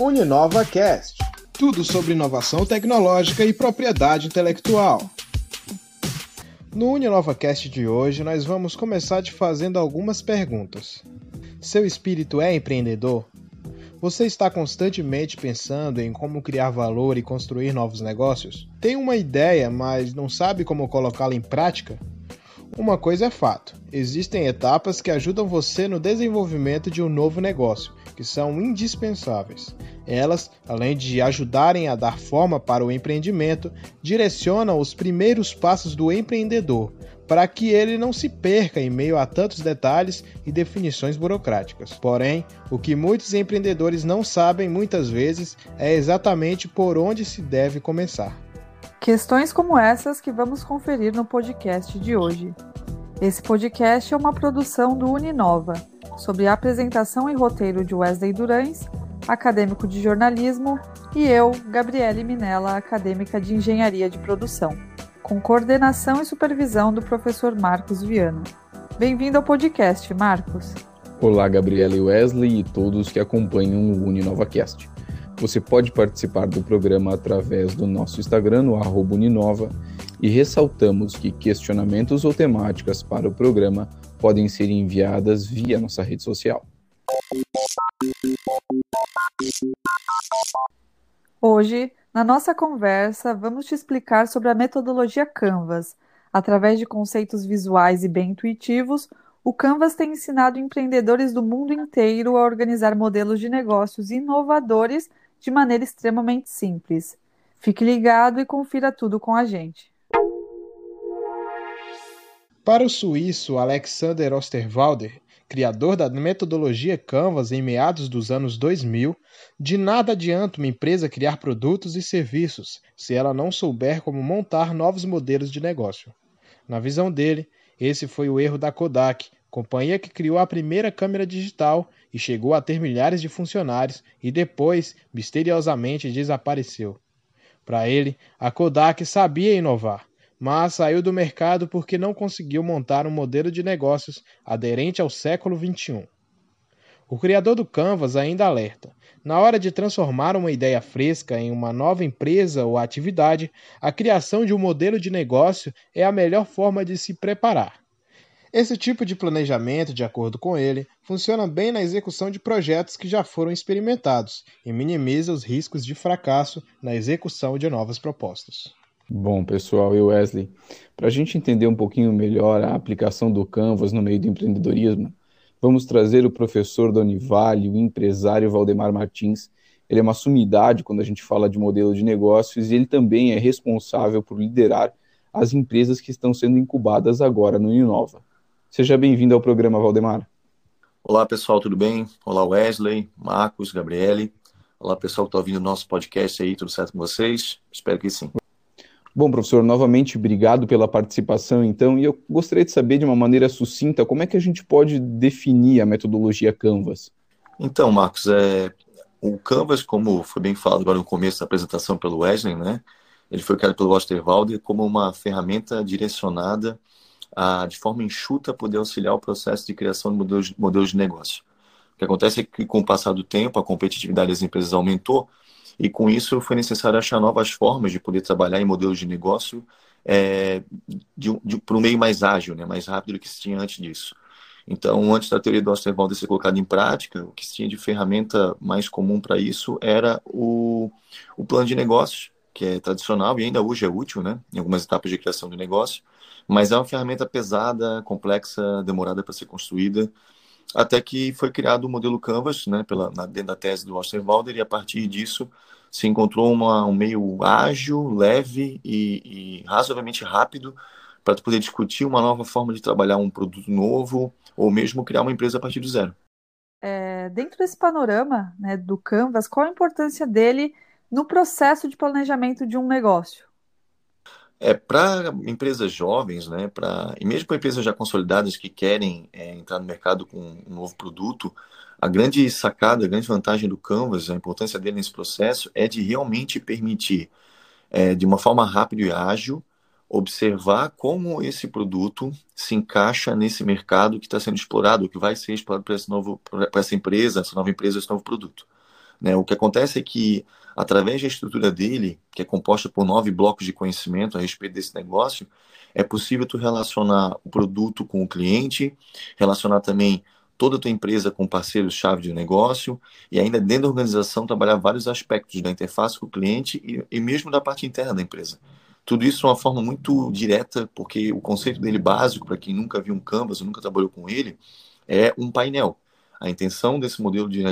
Uninova Cast. Tudo sobre inovação tecnológica e propriedade intelectual. No Uninova Cast de hoje, nós vamos começar te fazendo algumas perguntas. Seu espírito é empreendedor? Você está constantemente pensando em como criar valor e construir novos negócios? Tem uma ideia, mas não sabe como colocá-la em prática? Uma coisa é fato: existem etapas que ajudam você no desenvolvimento de um novo negócio, que são indispensáveis. Elas, além de ajudarem a dar forma para o empreendimento, direcionam os primeiros passos do empreendedor, para que ele não se perca em meio a tantos detalhes e definições burocráticas. Porém, o que muitos empreendedores não sabem muitas vezes é exatamente por onde se deve começar. Questões como essas que vamos conferir no podcast de hoje. Esse podcast é uma produção do Uninova, sob a apresentação e roteiro de Wesley Durães, acadêmico de jornalismo, e eu, Gabriele Minella, acadêmica de engenharia de produção com coordenação e supervisão do professor Marcos Viana. Bem-vindo ao podcast, Marcos. Olá, Gabriela e Wesley e todos que acompanham o UniNovaCast. Você pode participar do programa através do nosso Instagram, no Uninova, e ressaltamos que questionamentos ou temáticas para o programa podem ser enviadas via nossa rede social. Hoje na nossa conversa, vamos te explicar sobre a metodologia Canvas. Através de conceitos visuais e bem intuitivos, o Canvas tem ensinado empreendedores do mundo inteiro a organizar modelos de negócios inovadores de maneira extremamente simples. Fique ligado e confira tudo com a gente. Para o suíço Alexander Osterwalder, criador da metodologia Canvas em meados dos anos 2000, de nada adianta uma empresa criar produtos e serviços se ela não souber como montar novos modelos de negócio. Na visão dele, esse foi o erro da Kodak, companhia que criou a primeira câmera digital e chegou a ter milhares de funcionários e depois, misteriosamente, desapareceu. Para ele, a Kodak sabia inovar, mas saiu do mercado porque não conseguiu montar um modelo de negócios aderente ao século XXI. O criador do Canvas ainda alerta: na hora de transformar uma ideia fresca em uma nova empresa ou atividade, a criação de um modelo de negócio é a melhor forma de se preparar. Esse tipo de planejamento, de acordo com ele, funciona bem na execução de projetos que já foram experimentados e minimiza os riscos de fracasso na execução de novas propostas. Bom, pessoal, e Wesley, para a gente entender um pouquinho melhor a aplicação do Canvas no meio do empreendedorismo, vamos trazer o professor da Univale, o empresário Valdemar Martins. Ele é uma sumidade quando a gente fala de modelo de negócios e ele também é responsável por liderar as empresas que estão sendo incubadas agora no Inova. Seja bem-vindo ao programa, Valdemar. Olá, pessoal, tudo bem? Olá, Wesley, Marcos, Gabriele. Olá, pessoal que está ouvindo o nosso podcast aí, tudo certo com vocês? Espero que sim. Bom, professor, novamente obrigado pela participação, então, e eu gostaria de saber de uma maneira sucinta como é que a gente pode definir a metodologia Canvas. Então, Marcos, é, o Canvas, como foi bem falado agora no começo da apresentação pelo Wesley, né, ele foi criado pelo Osterwalder como uma ferramenta direcionada a, de forma enxuta, poder auxiliar o processo de criação de modelos, modelos de negócio. O que acontece é que, com o passar do tempo, a competitividade das empresas aumentou, e com isso foi necessário achar novas formas de poder trabalhar em modelos de negócio é, para um meio mais ágil, né, mais rápido do que se tinha antes disso. Então, antes da teoria do Osterwalder ser colocada em prática, o que se tinha de ferramenta mais comum para isso era o, o plano de negócios, que é tradicional e ainda hoje é útil, né, em algumas etapas de criação de negócio, mas é uma ferramenta pesada, complexa, demorada para ser construída, até que foi criado o modelo Canvas, né, pela, na, dentro da tese do Osterwalder, e a partir disso se encontrou uma, um meio ágil, leve e, e razoavelmente rápido para poder discutir uma nova forma de trabalhar um produto novo ou mesmo criar uma empresa a partir do zero. É, dentro desse panorama né, do Canvas, qual a importância dele no processo de planejamento de um negócio? É, para empresas jovens, né, pra, e mesmo para empresas já consolidadas que querem é, entrar no mercado com um novo produto, a grande sacada, a grande vantagem do Canvas, a importância dele nesse processo, é de realmente permitir, é, de uma forma rápida e ágil, observar como esse produto se encaixa nesse mercado que está sendo explorado, que vai ser explorado para essa empresa, essa nova empresa, esse novo produto. Né? O que acontece é que, através da estrutura dele, que é composta por nove blocos de conhecimento a respeito desse negócio, é possível tu relacionar o produto com o cliente, relacionar também toda a tua empresa com parceiros-chave de negócio e ainda dentro da organização trabalhar vários aspectos da interface com o cliente e, e mesmo da parte interna da empresa. Tudo isso de uma forma muito direta, porque o conceito dele básico, para quem nunca viu um Canvas, nunca trabalhou com ele, é um painel. A intenção desse modelo de,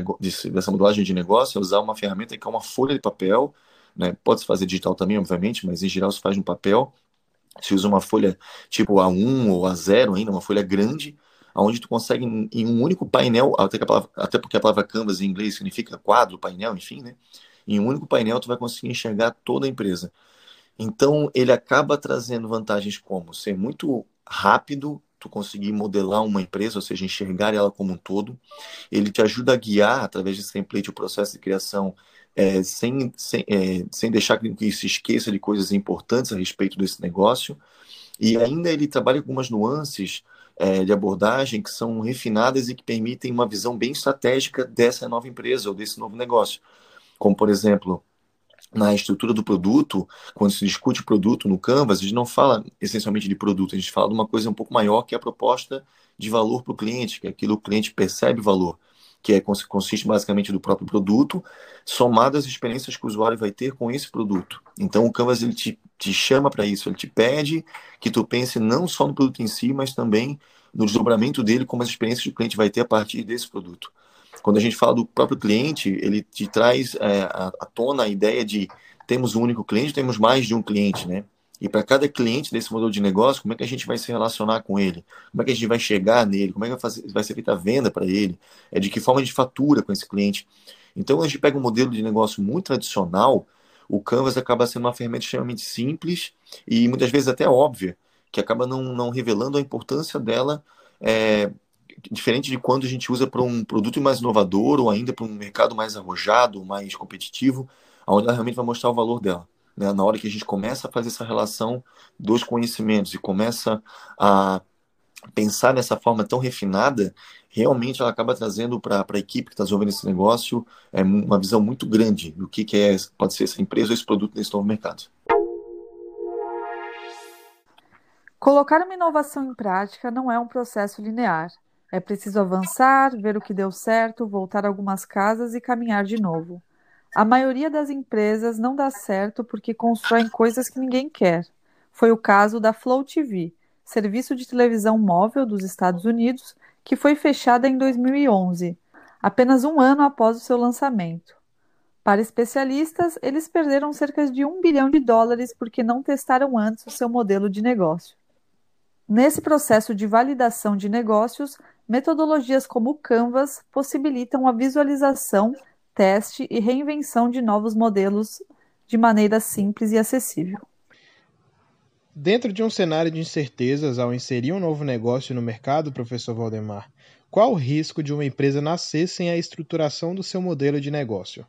dessa modelagem de negócio é usar uma ferramenta que é uma folha de papel, né? pode se fazer digital também, obviamente, mas em geral se faz no papel. Se usa uma folha tipo A1 ou A0 ainda, uma folha grande, onde tu consegue em um único painel, até, palavra, até porque a palavra canvas em inglês significa quadro, painel, enfim, né? Em um único painel tu vai conseguir enxergar toda a empresa. Então ele acaba trazendo vantagens como ser muito rápido, tu conseguir modelar uma empresa, ou seja, enxergar ela como um todo. Ele te ajuda a guiar, através desse template, o processo de criação, é, sem, sem, é, sem deixar que se esqueça de coisas importantes a respeito desse negócio. E ainda ele trabalha algumas nuances é, de abordagem que são refinadas e que permitem uma visão bem estratégica dessa nova empresa ou desse novo negócio. Como, por exemplo, na estrutura do produto, quando se discute produto no Canvas, a gente não fala essencialmente de produto, a gente fala de uma coisa um pouco maior que é a proposta de valor para o cliente, que é aquilo que o cliente percebe valor, que é, consiste basicamente do próprio produto, somado às experiências que o usuário vai ter com esse produto. Então o Canvas ele te, te chama para isso, ele te pede que tu pense não só no produto em si, mas também no desdobramento dele, como as experiências que o cliente vai ter a partir desse produto. Quando a gente fala do próprio cliente, ele te traz é, à tona a ideia de temos um único cliente, temos mais de um cliente, né? E para cada cliente desse modelo de negócio, como é que a gente vai se relacionar com ele? Como é que a gente vai chegar nele? Como é que vai, ser feita a venda para ele? É de que forma a gente fatura com esse cliente? Então, a gente pega um modelo de negócio muito tradicional, o Canvas acaba sendo uma ferramenta extremamente simples e muitas vezes até óbvia, que acaba não, não revelando a importância dela é, diferente de quando a gente usa para um produto mais inovador ou ainda para um mercado mais arrojado, mais competitivo, onde ela realmente vai mostrar o valor dela. Né? Na hora que a gente começa a fazer essa relação dos conhecimentos e começa a pensar nessa forma tão refinada, realmente ela acaba trazendo para a equipe que está desenvolvendo esse negócio é, uma visão muito grande do que, que é, pode ser essa empresa ou esse produto nesse novo mercado. Colocar uma inovação em prática não é um processo linear. É preciso avançar, ver o que deu certo, voltar algumas casas e caminhar de novo. A maioria das empresas não dá certo porque constroem coisas que ninguém quer. Foi o caso da Flow TV, serviço de televisão móvel dos Estados Unidos, que foi fechada em 2011, apenas um ano após o seu lançamento. Para especialistas, eles perderam cerca de um bilhão de dólares porque não testaram antes o seu modelo de negócio. Nesse processo de validação de negócios, metodologias como o Canvas possibilitam a visualização, teste e reinvenção de novos modelos de maneira simples e acessível. Dentro de um cenário de incertezas ao inserir um novo negócio no mercado, professor Valdemar, qual o risco de uma empresa nascer sem a estruturação do seu modelo de negócio?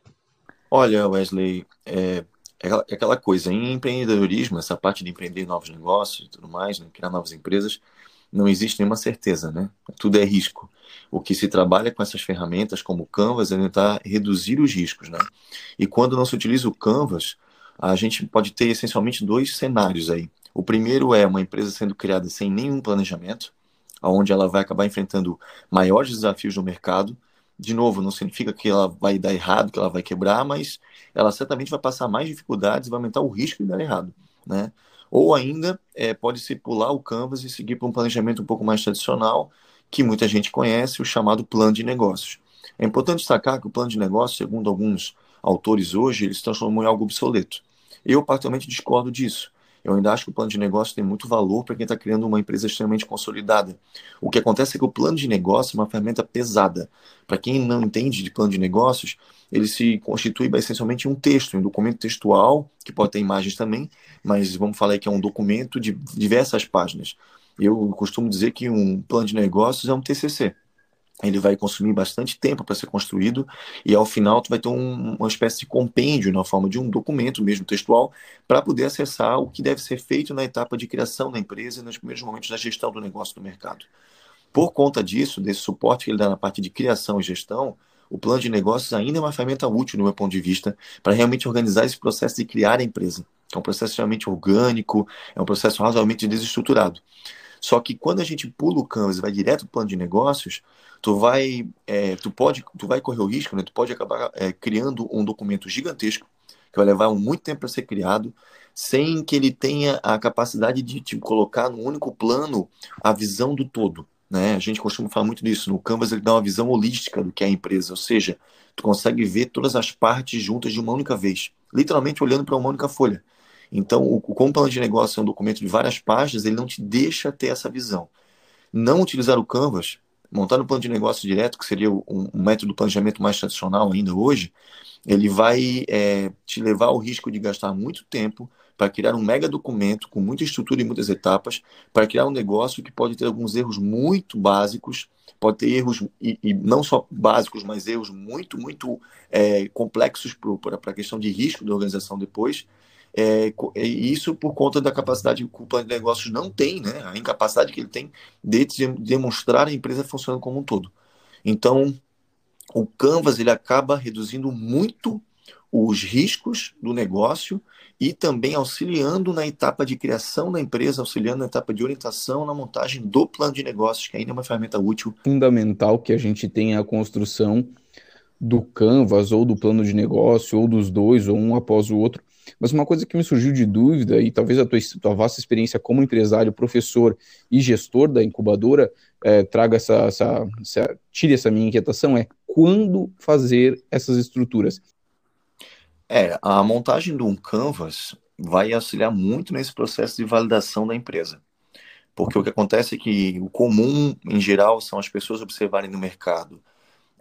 Olha, Wesley, é, é aquela coisa, em empreendedorismo, essa parte de empreender novos negócios e tudo mais, né, criar novas empresas, não existe nenhuma certeza, né? Tudo é risco. O que se trabalha com essas ferramentas, como o Canvas, é tentar reduzir os riscos, né? E quando não se utiliza o Canvas, a gente pode ter essencialmente dois cenários aí. O primeiro é uma empresa sendo criada sem nenhum planejamento, onde ela vai acabar enfrentando maiores desafios no mercado, de novo, não significa que ela vai dar errado, que ela vai quebrar, mas ela certamente vai passar mais dificuldades e vai aumentar o risco de dar errado, né? Ou ainda é, pode se pular o canvas e seguir para um planejamento um pouco mais tradicional, que muita gente conhece, o chamado plano de negócios. É importante destacar que o plano de negócios, segundo alguns autores hoje, ele se transformou em algo obsoleto. Eu, particularmente, discordo disso. Eu ainda acho que o plano de negócio tem muito valor para quem está criando uma empresa extremamente consolidada. O que acontece é que o plano de negócio é uma ferramenta pesada. Para quem não entende de plano de negócios, ele se constitui essencialmente em um texto, um documento textual, que pode ter imagens também, mas vamos falar que é um documento de diversas páginas. Eu costumo dizer que um plano de negócios é um TCC ele vai consumir bastante tempo para ser construído e ao final tu vai ter um, uma espécie de compêndio na forma de um documento mesmo textual para poder acessar o que deve ser feito na etapa de criação da empresa e nos primeiros momentos da gestão do negócio do mercado. Por conta disso, desse suporte que ele dá na parte de criação e gestão, o plano de negócios ainda é uma ferramenta útil, no meu ponto de vista, para realmente organizar esse processo de criar a empresa. É um processo extremamente orgânico, é um processo razoavelmente desestruturado. Só que quando a gente pula o Canvas e vai direto para o plano de negócios, tu vai, é, tu pode, tu vai correr o risco, né? Tu pode acabar é, criando um documento gigantesco que vai levar muito tempo para ser criado, sem que ele tenha a capacidade de te colocar no único plano a visão do todo. Né? A gente costuma falar muito disso. No Canvas ele dá uma visão holística do que é a empresa, ou seja, tu consegue ver todas as partes juntas de uma única vez, literalmente olhando para uma única folha. Então, o, como plano de negócio é um documento de várias páginas, ele não te deixa ter essa visão. Não utilizar o Canvas, montar no plano de negócio direto, que seria um, um método de planejamento mais tradicional ainda hoje, ele vai é, te levar ao risco de gastar muito tempo para criar um mega documento com muita estrutura e muitas etapas, para criar um negócio que pode ter alguns erros muito básicos, pode ter erros, e, e não só básicos, mas erros muito, muito é, complexos para a questão de risco da organização depois, é, isso por conta da capacidade que o plano de negócios não tem, né? a incapacidade que ele tem de demonstrar a empresa funcionando como um todo. Então, o Canvas ele acaba reduzindo muito os riscos do negócio e também auxiliando na etapa de criação da empresa, auxiliando na etapa de orientação na montagem do plano de negócios, que ainda é uma ferramenta útil. Fundamental que a gente tenha a construção do Canvas ou do plano de negócio, ou dos dois, ou um após o outro, mas uma coisa que me surgiu de dúvida, e talvez a tua, tua vasta experiência como empresário, professor e gestor da incubadora é, traga essa, essa, essa, tire essa minha inquietação, é quando fazer essas estruturas? É, a montagem de um canvas vai auxiliar muito nesse processo de validação da empresa. Porque o que acontece é que o comum, em geral, são as pessoas observarem no mercado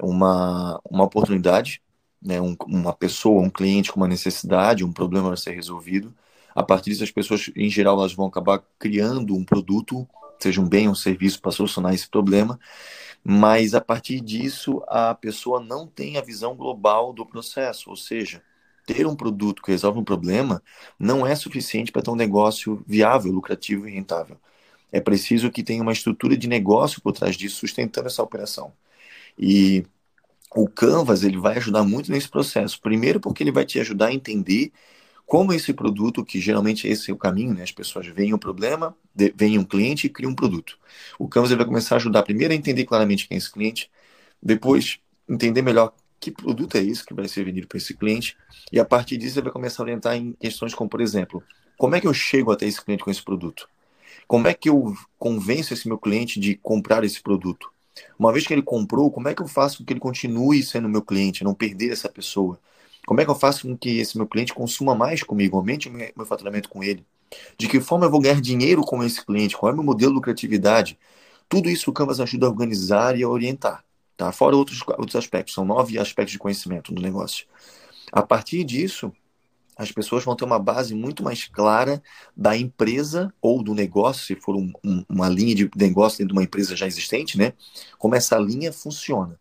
uma, uma oportunidade né, um, uma pessoa, um cliente com uma necessidade, um problema a ser resolvido. A partir disso, as pessoas, em geral, elas vão acabar criando um produto, seja um bem ou um serviço, para solucionar esse problema. Mas a partir disso, a pessoa não tem a visão global do processo, ou seja, ter um produto que resolve um problema não é suficiente para ter um negócio viável, lucrativo e rentável. É preciso que tenha uma estrutura de negócio por trás disso, sustentando essa operação. E o Canvas ele vai ajudar muito nesse processo. Primeiro, porque ele vai te ajudar a entender como esse produto, que geralmente esse é o caminho, né? As pessoas veem um problema, veem um cliente e criam um produto. O Canvas ele vai começar a ajudar primeiro a entender claramente quem é esse cliente, depois entender melhor que produto é esse que vai ser vendido para esse cliente, e a partir disso ele vai começar a orientar em questões como, por exemplo, como é que eu chego até esse cliente com esse produto? Como é que eu convenço esse meu cliente de comprar esse produto? Uma vez que ele comprou, como é que eu faço com que ele continue sendo meu cliente, não perder essa pessoa? Como é que eu faço com que esse meu cliente consuma mais comigo, aumente o meu faturamento com ele? De que forma eu vou ganhar dinheiro com esse cliente? Qual é o meu modelo de lucratividade? Tudo isso o Canvas ajuda a organizar e a orientar. Tá? Fora outros, outros aspectos, são nove aspectos de conhecimento do negócio. A partir disso, as pessoas vão ter uma base muito mais clara da empresa ou do negócio, se for um, um, uma linha de negócio dentro de uma empresa já existente, né? Como essa linha funciona.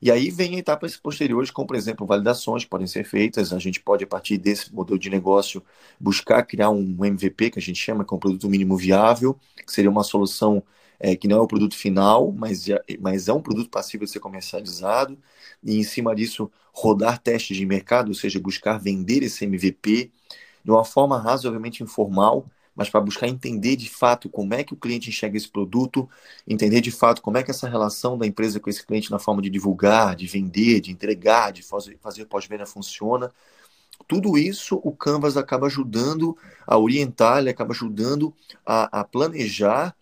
E aí vem etapas posteriores, como por exemplo, validações podem ser feitas. A gente pode, a partir desse modelo de negócio, buscar criar um MVP, que a gente chama, que é um produto mínimo viável, que seria uma solução é, que não é o produto final, mas, mas é um produto passível de ser comercializado, e em cima disso rodar testes de mercado, ou seja, buscar vender esse MVP de uma forma razoavelmente informal, mas para buscar entender de fato como é que o cliente enxerga esse produto, entender de fato como é que essa relação da empresa com esse cliente na forma de divulgar, de vender, de entregar, de fazer, fazer pós-venda funciona. Tudo isso o Canvas acaba ajudando a orientar, ele acaba ajudando a, a planejar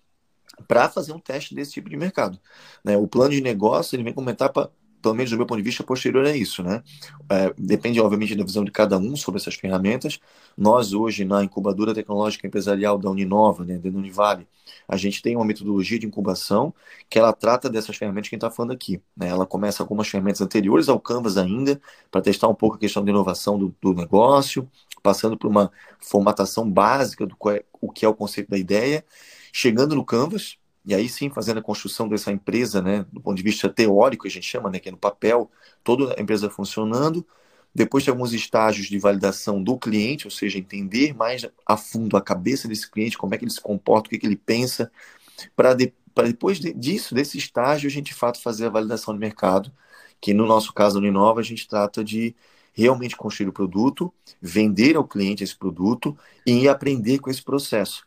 para fazer um teste desse tipo de mercado. Né? O plano de negócio ele vem como etapa, pelo menos do meu ponto de vista, posterior a isso. Né? É, depende, obviamente, da visão de cada um sobre essas ferramentas. Nós, hoje, na incubadora tecnológica empresarial da Uninova, né, da Univale, a gente tem uma metodologia de incubação que ela trata dessas ferramentas que a gente está falando aqui. Né? Ela começa com umas ferramentas anteriores ao Canvas ainda, para testar um pouco a questão de inovação do, do negócio, passando por uma formatação básica do é, o que é o conceito da ideia, chegando no Canvas, e aí sim fazendo a construção dessa empresa, né, do ponto de vista teórico, a gente chama, né, que é no papel, toda a empresa funcionando, depois tem alguns estágios de validação do cliente, ou seja, entender mais a fundo a cabeça desse cliente, como é que ele se comporta, o que, que ele pensa, para de, depois de, disso, desse estágio, a gente de fato fazer a validação de mercado, que no nosso caso da Uninova a gente trata de realmente construir o produto, vender ao cliente esse produto e aprender com esse processo.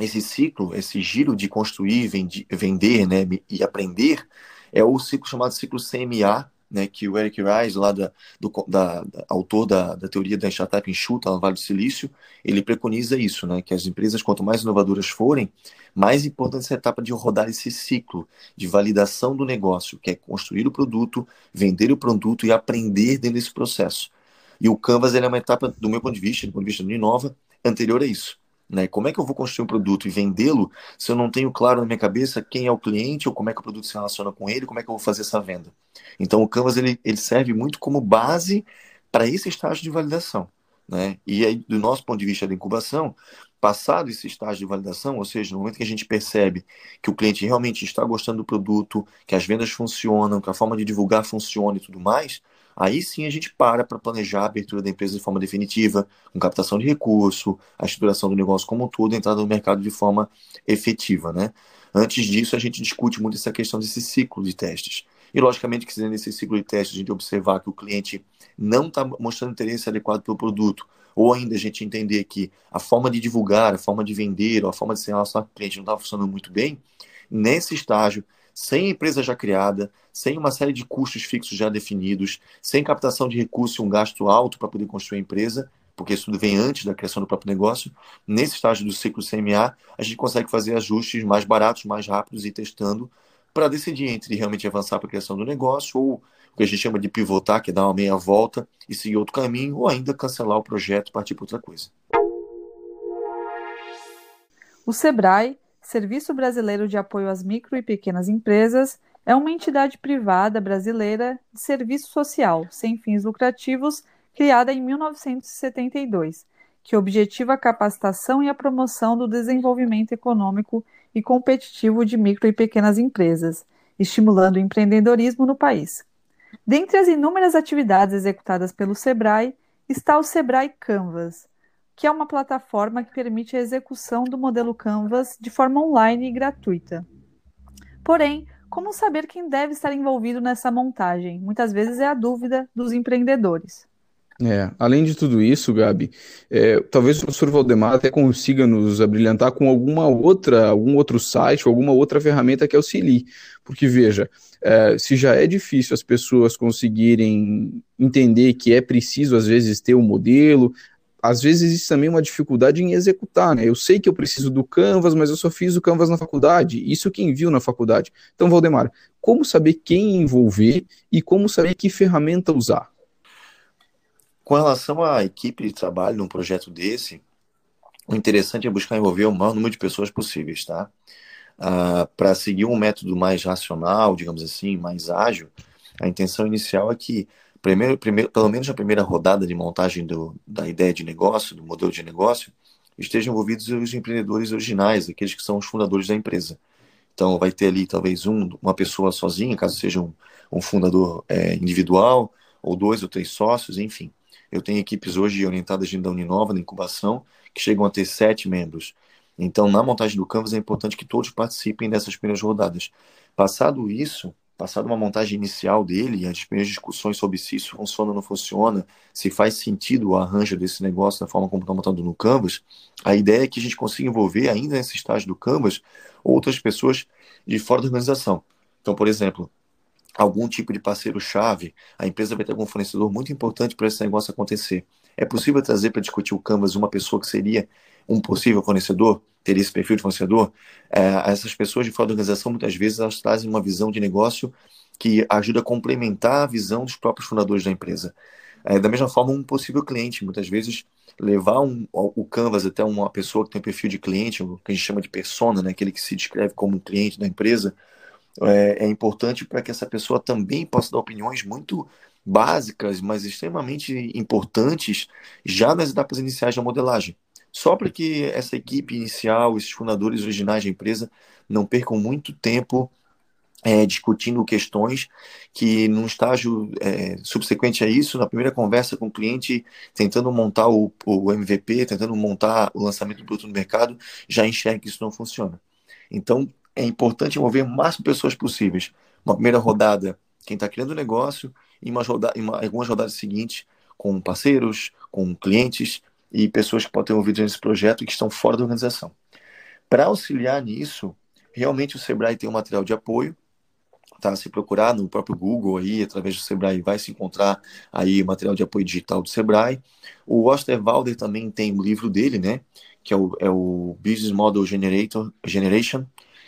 Esse ciclo, esse giro de construir, vender né, e aprender, é o ciclo chamado ciclo CMA, né, que o Eric Rice, lá da, do da, da, autor da, da teoria da startup enxuta no Vale do Silício, ele preconiza isso, né, que as empresas, quanto mais inovadoras forem, mais importante essa etapa de rodar esse ciclo de validação do negócio, que é construir o produto, vender o produto e aprender dentro desse processo. E o Canvas é uma etapa, do meu ponto de vista, do ponto de vista do Inova, anterior a isso. Né? Como é que eu vou construir um produto e vendê-lo se eu não tenho claro na minha cabeça quem é o cliente ou como é que o produto se relaciona com ele, como é que eu vou fazer essa venda? Então o Canvas ele, ele serve muito como base para esse estágio de validação. Né? E aí, do nosso ponto de vista da incubação, passado esse estágio de validação, ou seja, no momento que a gente percebe que o cliente realmente está gostando do produto, que as vendas funcionam, que a forma de divulgar funciona e tudo mais, Aí sim a gente para para planejar a abertura da empresa de forma definitiva, com captação de recurso, a estruturação do negócio como um todo, entrada no mercado de forma efetiva, né? Antes disso, a gente discute muito essa questão desse ciclo de testes. E, logicamente, que nesse ciclo de testes a gente observar que o cliente não está mostrando interesse adequado pelo produto, ou ainda a gente entender que a forma de divulgar, a forma de vender, ou a forma de se relacionar com o cliente não está funcionando muito bem, nesse estágio sem empresa já criada, sem uma série de custos fixos já definidos, sem captação de recursos e um gasto alto para poder construir a empresa, porque isso tudo vem antes da criação do próprio negócio, nesse estágio do ciclo CMA, a gente consegue fazer ajustes mais baratos, mais rápidos e testando para decidir entre realmente avançar para a criação do negócio ou o que a gente chama de pivotar, que é dar uma meia volta e seguir outro caminho, ou ainda cancelar o projeto e partir para outra coisa. O Sebrae Serviço Brasileiro de Apoio às Micro e Pequenas Empresas é uma entidade privada brasileira de serviço social, sem fins lucrativos, criada em 1972, que objetiva a capacitação e a promoção do desenvolvimento econômico e competitivo de micro e pequenas empresas, estimulando o empreendedorismo no país. Dentre as inúmeras atividades executadas pelo SEBRAE está o SEBRAE Canvas, que é uma plataforma que permite a execução do modelo Canvas de forma online e gratuita. Porém, como saber quem deve estar envolvido nessa montagem? Muitas vezes é a dúvida dos empreendedores. É, além de tudo isso, Gabi, é, talvez o professor Valdemar até consiga nos abrilhantar com alguma outra, algum outro site, alguma outra ferramenta que auxilie. Porque, veja, é, se já é difícil as pessoas conseguirem entender que é preciso, às vezes, ter um modelo, às vezes existe também uma dificuldade em executar, né? Eu sei que eu preciso do Canvas, mas eu só fiz o Canvas na faculdade. Isso quem viu na faculdade. Então, Valdemar, como saber quem envolver e como saber que ferramenta usar? Com relação à equipe de trabalho num projeto desse, o interessante é buscar envolver o maior número de pessoas possíveis, tá? Ah, Para seguir um método mais racional, digamos assim, mais ágil, a intenção inicial é que primeiro, primeiro, pelo menos na primeira rodada de montagem do, da ideia de negócio, do modelo de negócio, estejam envolvidos os empreendedores originais, aqueles que são os fundadores da empresa. Então, vai ter ali talvez um, uma pessoa sozinha, caso seja um, um fundador é, individual, ou dois ou três sócios, enfim. Eu tenho equipes hoje orientadas da Uninova, na incubação, que chegam a ter sete membros. Então, na montagem do Canvas, é importante que todos participem dessas primeiras rodadas. Passado isso, passado uma montagem inicial dele, as primeiras discussões sobre se isso funciona ou não funciona, se faz sentido o arranjo desse negócio da forma como está montado no Canvas, a ideia é que a gente consiga envolver, ainda nesse estágio do Canvas, outras pessoas de fora da organização. Então, por exemplo, algum tipo de parceiro-chave, a empresa vai ter algum fornecedor muito importante para esse negócio acontecer. É possível trazer para discutir o Canvas uma pessoa que seria um possível fornecedor? ter esse perfil de fornecedor, é, essas pessoas de fora da organização, muitas vezes, elas trazem uma visão de negócio que ajuda a complementar a visão dos próprios fundadores da empresa. É, da mesma forma, um possível cliente, muitas vezes, levar um, o Canvas até uma pessoa que tem um perfil de cliente, o que a gente chama de persona, né, aquele que se descreve como um cliente da empresa, é, é importante para que essa pessoa também possa dar opiniões muito básicas, mas extremamente importantes já nas etapas iniciais da modelagem só para que essa equipe inicial, esses fundadores originais da empresa, não percam muito tempo é, discutindo questões que, num estágio é, subsequente a isso, na primeira conversa com o cliente, tentando montar o, o MVP, tentando montar o lançamento do produto no mercado, já enxerga que isso não funciona. Então, é importante envolver o máximo de pessoas possíveis. Uma primeira rodada quem está criando o negócio, em, uma em, uma, algumas rodadas seguintes, com parceiros, com clientes e pessoas que podem ter ouvido nesse projeto e que estão fora da organização. Para auxiliar nisso, realmente o Sebrae tem um material de apoio, tá? Se procurar no próprio Google aí, através do Sebrae, vai se encontrar aí material de apoio digital do Sebrae. O Osterwalder também tem o livro dele, né? Que é o, é o Business Model Generator, Generation,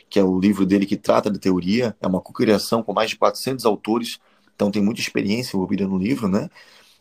que é o livro dele que trata da teoria. É uma cocriação com mais de 400 autores, então tem muita experiência envolvida no livro, né?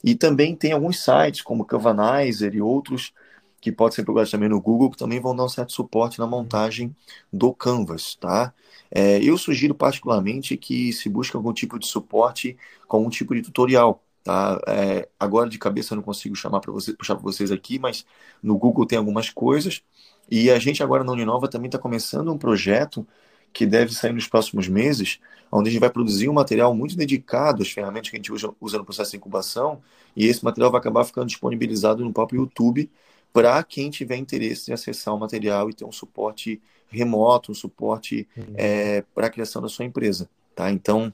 E também tem alguns sites, como Canvanizer e outros, que pode ser procurado também no Google, que também vão dar um certo suporte na montagem do Canvas, tá? É, eu sugiro particularmente que se busque algum tipo de suporte com um tipo de tutorial. Tá? É, agora de cabeça eu não consigo chamar para você, puxar para vocês aqui, mas no Google tem algumas coisas. E a gente agora na Uninova também está começando um projeto que deve sair nos próximos meses, onde a gente vai produzir um material muito dedicado às ferramentas que a gente usa, usa no processo de incubação, e esse material vai acabar ficando disponibilizado no próprio YouTube para quem tiver interesse em acessar o material e ter um suporte remoto, um suporte uhum. é, para a criação da sua empresa. Tá? Então,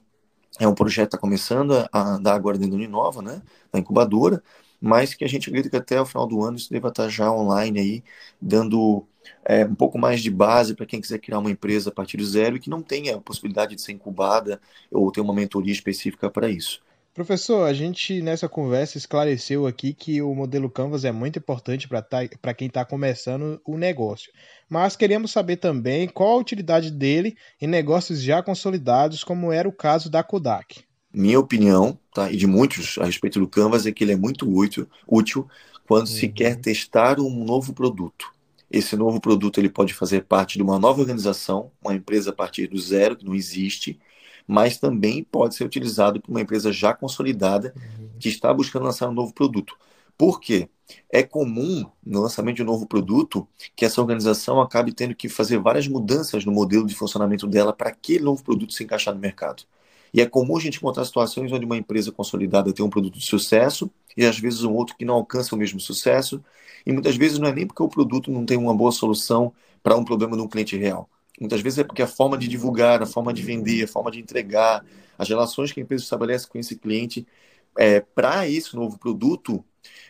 é um projeto que está começando a andar agora dentro da Uninova, né, da incubadora, mas que a gente acredita que até o final do ano isso deva estar tá já online aí, dando é, um pouco mais de base para quem quiser criar uma empresa a partir do zero e que não tenha a possibilidade de ser incubada ou ter uma mentoria específica para isso. Professor, a gente nessa conversa esclareceu aqui que o modelo Canvas é muito importante para tá, quem está começando o negócio. Mas queríamos saber também qual a utilidade dele em negócios já consolidados, como era o caso da Kodak. Minha opinião, tá, e de muitos a respeito do Canvas, é que ele é muito útil, útil quando uhum. se quer testar um novo produto. Esse novo produto ele pode fazer parte de uma nova organização, uma empresa a partir do zero, que não existe, mas também pode ser utilizado por uma empresa já consolidada uhum. que está buscando lançar um novo produto. Por quê? É comum no lançamento de um novo produto que essa organização acabe tendo que fazer várias mudanças no modelo de funcionamento dela para aquele novo produto se encaixar no mercado. E é comum a gente encontrar situações onde uma empresa consolidada tem um produto de sucesso e às vezes um outro que não alcança o mesmo sucesso. E muitas vezes não é nem porque o produto não tem uma boa solução para um problema de um cliente real. Muitas vezes é porque a forma de divulgar, a forma de vender, a forma de entregar, as relações que a empresa estabelece com esse cliente é, para esse novo produto,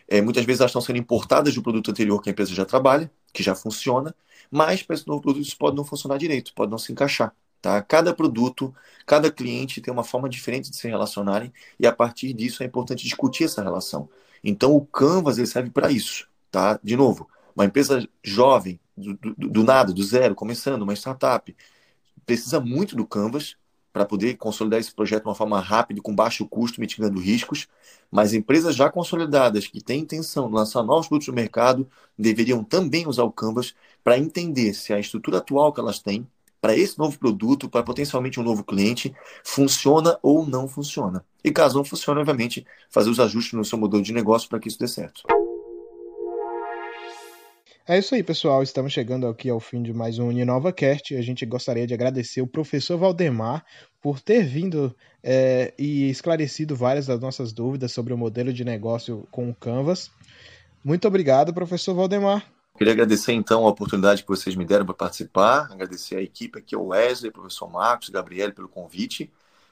é, muitas vezes elas estão sendo importadas do produto anterior que a empresa já trabalha, que já funciona, mas para esse novo produto isso pode não funcionar direito, pode não se encaixar. Tá? Cada produto, cada cliente tem uma forma diferente de se relacionarem e a partir disso é importante discutir essa relação. Então o Canvas ele serve para isso. Tá? De novo, uma empresa jovem, do, do, do, nada, do zero, começando, uma startup, precisa muito do Canvas para poder consolidar esse projeto de uma forma rápida, com baixo custo, mitigando riscos. Mas empresas já consolidadas que têm intenção de lançar novos produtos no mercado deveriam também usar o Canvas para entender se a estrutura atual que elas têm para esse novo produto, para potencialmente um novo cliente, funciona ou não funciona. E caso não funcione, obviamente, fazer os ajustes no seu modelo de negócio para que isso dê certo. É isso aí, pessoal. Estamos chegando aqui ao fim de mais um UniNovaCast. A gente gostaria de agradecer o professor Valdemar por ter vindo é, e esclarecido várias das nossas dúvidas sobre o modelo de negócio com o Canvas. Muito obrigado, professor Valdemar. Queria agradecer então a oportunidade que vocês me deram para participar, agradecer a equipe aqui, o Wesley, o professor Marcos, Gabriel pelo convite,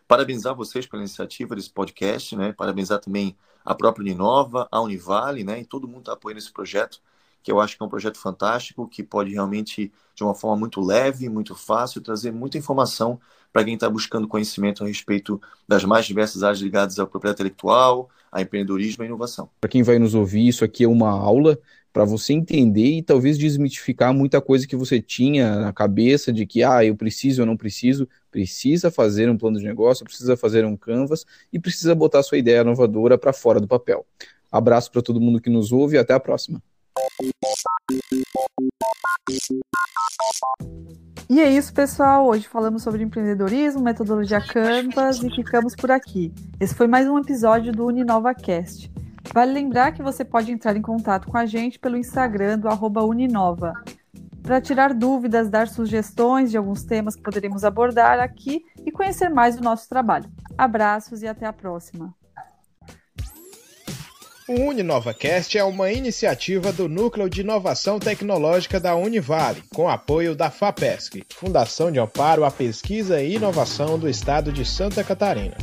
parabenizar vocês pela iniciativa desse podcast, né? Parabenizar também a própria Uninova, a Univale, né? E todo mundo está apoiando esse projeto que eu acho que é um projeto fantástico, que pode realmente, de uma forma muito leve, muito fácil, trazer muita informação para quem está buscando conhecimento a respeito das mais diversas áreas ligadas à propriedade intelectual, a empreendedorismo e inovação. Para quem vai nos ouvir, isso aqui é uma aula para você entender e talvez desmitificar muita coisa que você tinha na cabeça de que, ah, eu preciso ou não preciso, precisa fazer um plano de negócio, precisa fazer um canvas e precisa botar sua ideia inovadora para fora do papel. Abraço para todo mundo que nos ouve e até a próxima. E é isso, pessoal. Hoje falamos sobre empreendedorismo, metodologia Canvas e ficamos por aqui. Esse foi mais um episódio do UniNovaCast. Vale lembrar que você pode entrar em contato com a gente pelo Instagram do Uninova para tirar dúvidas, dar sugestões de alguns temas que poderemos abordar aqui e conhecer mais do nosso trabalho. Abraços e até a próxima. O UniNovaCast é uma iniciativa do Núcleo de Inovação Tecnológica da Univale, com apoio da FAPESC, Fundação de Amparo à Pesquisa e Inovação do Estado de Santa Catarina.